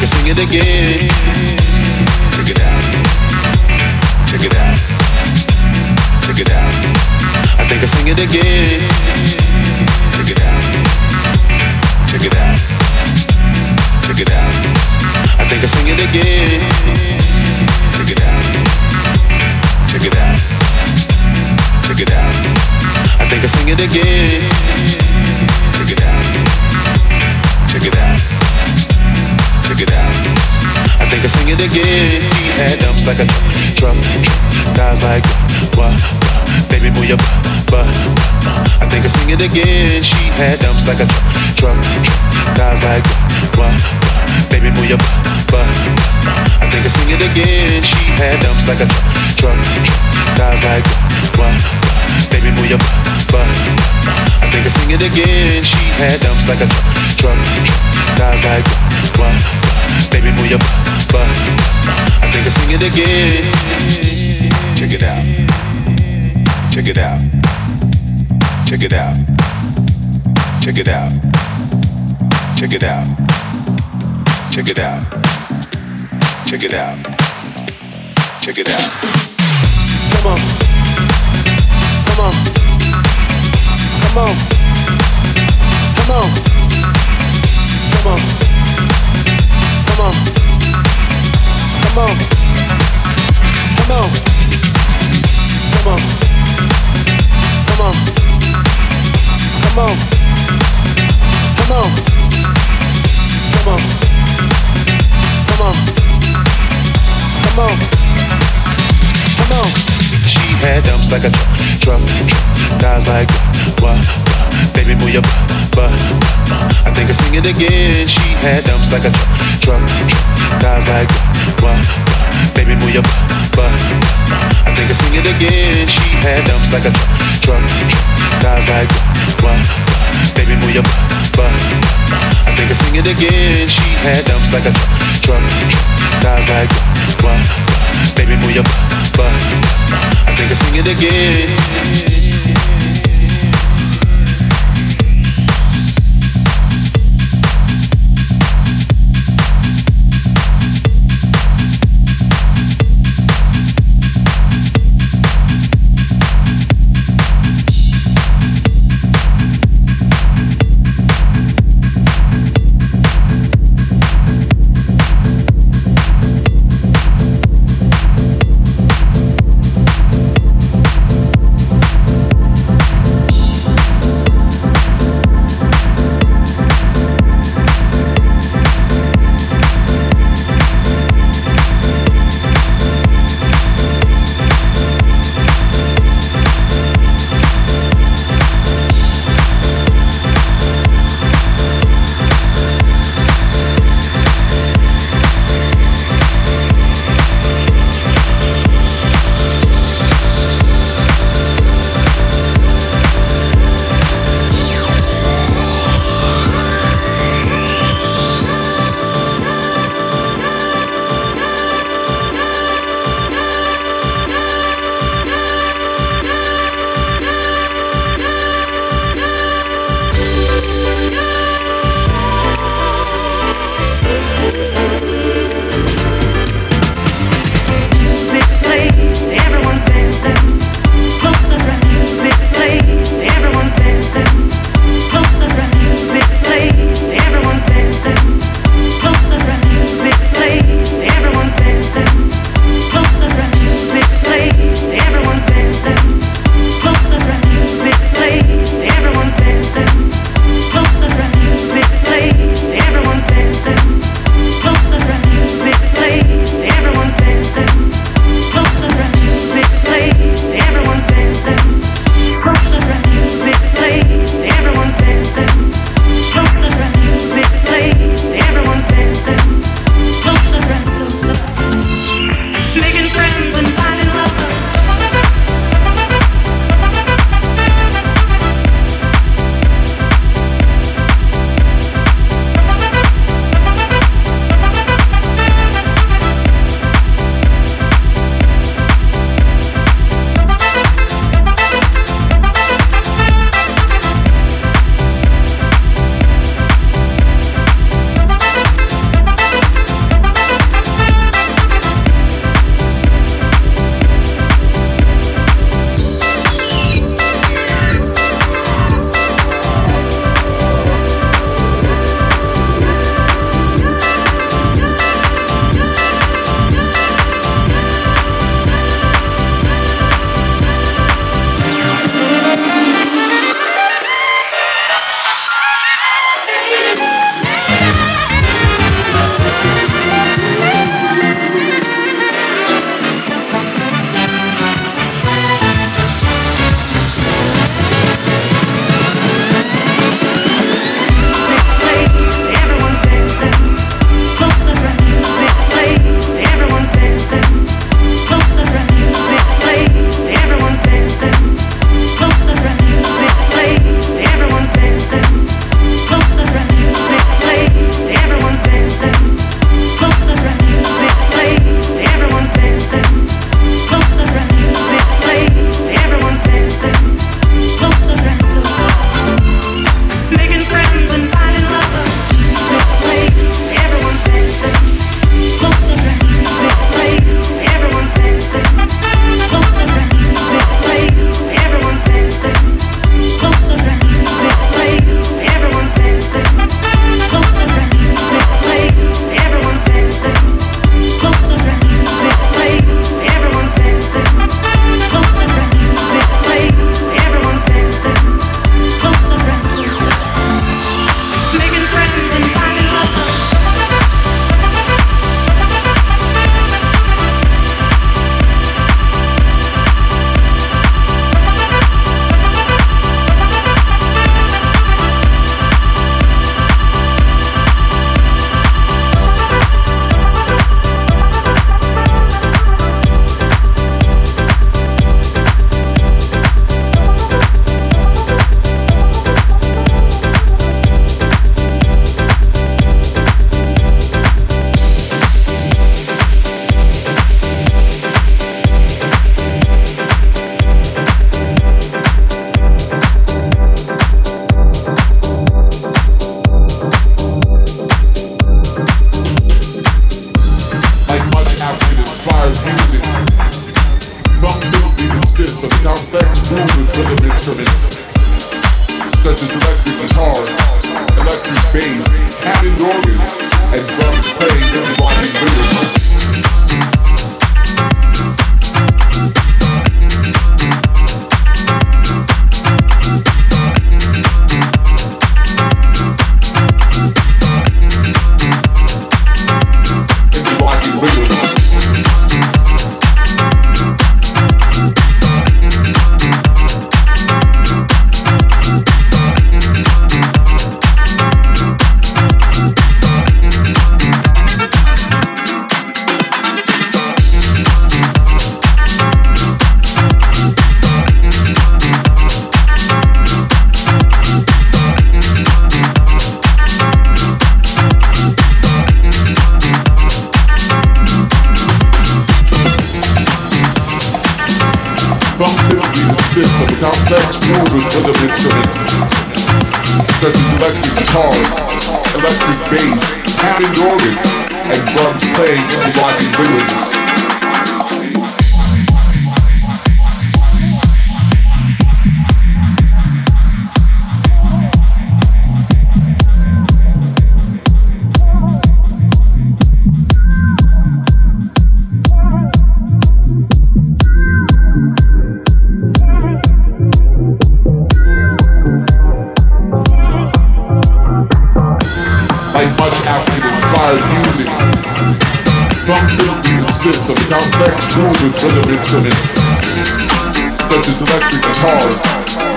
I think I sing it again. Check it out. Check it out. Check it out. I think I sing it again. Check it out. Check it out. Check it out. I think I sing it again. Check it out. Check it out. Check it out. I think I sing it again. I think I sing it again. Dumps like a truck. Like what? Baby move your butt. I think I sing it again. She had dumps like a truck. Guys like what? Baby move your butt. I think I sing it again. She had dumps like a truck. Guys like what? Baby move your butt. I think I sing it again. She had dumps like a truck. Guys like what? Baby move your butt. I think I sing it again. Check it out. Check it out. Check it out. Check it out. Check it out. Check it out. Check it out. Check it out. Come on. Come on. Come on. Come on. Come on. Come on. Come on. Come on. Come on. Come on. Come on. Come on. Come on. Come on. Come on. She had dumps like a truck. Guys like what, what? Baby move your butt. I think I sing it again. She had dumps like a truck. truck, truck, Guys like what? Baby move your butt. I think I sing it again. She had dumps like a truck. Guys like what? Baby move your butt. I think I sing it again. She had dumps like a truck. Guys like what? Baby move your butt. I think I sing it again. Funk typically consists of a complex groove rhythm instruments, such as electric guitar, electric bass, Hammond organ, and drums playing interlocking rhythms. Of a complex groove with rhythm instruments, such as electric guitar,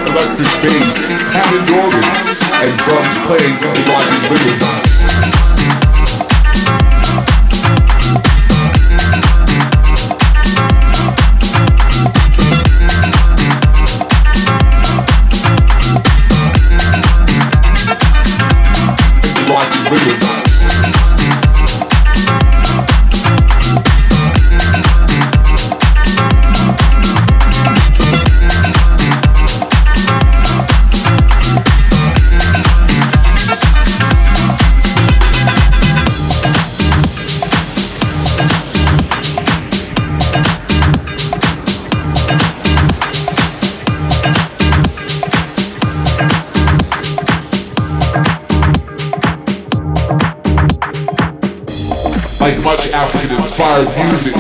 electric bass, Hammond organ, and drums playing interlocking rhythms. Interlocking African-inspired music.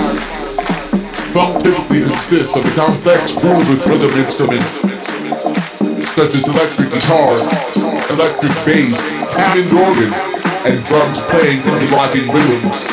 Funk typically consists of complex groove with rhythm instruments, such as electric guitar, electric bass, Hammond organ, and drums playing interlocking rhythms.